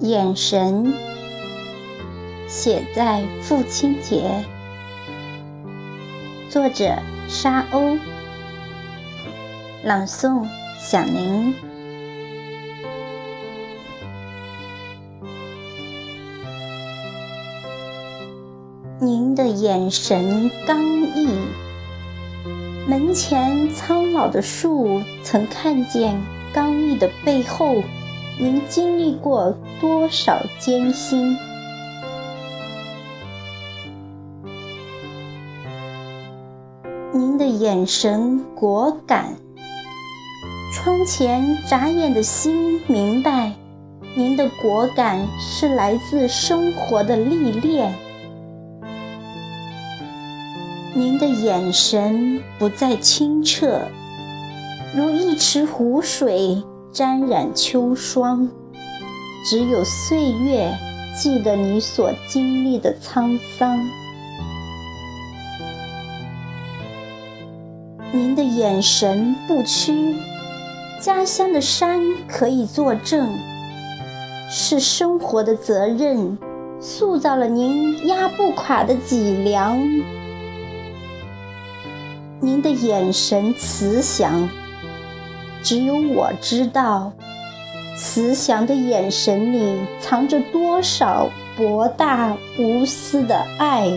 眼神写在父亲节，作者沙鸥，朗诵响铃。您的眼神刚毅，门前苍老的树曾看见刚毅的背后。您经历过多少艰辛？您的眼神果敢，窗前眨眼的心明白，您的果敢是来自生活的历练。您的眼神不再清澈，如一池湖水。沾染秋霜，只有岁月记得你所经历的沧桑。您的眼神不屈，家乡的山可以作证，是生活的责任塑造了您压不垮的脊梁。您的眼神慈祥。只有我知道，慈祥的眼神里藏着多少博大无私的爱。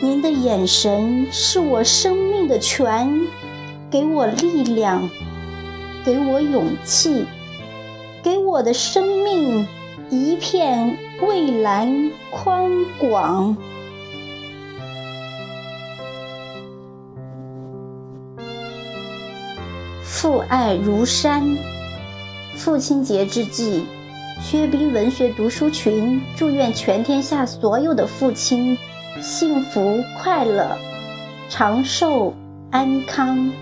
您的眼神是我生命的泉，给我力量，给我勇气，给我的生命一片蔚蓝宽广。父爱如山。父亲节之际，薛冰文学读书群祝愿全天下所有的父亲幸福快乐、长寿安康。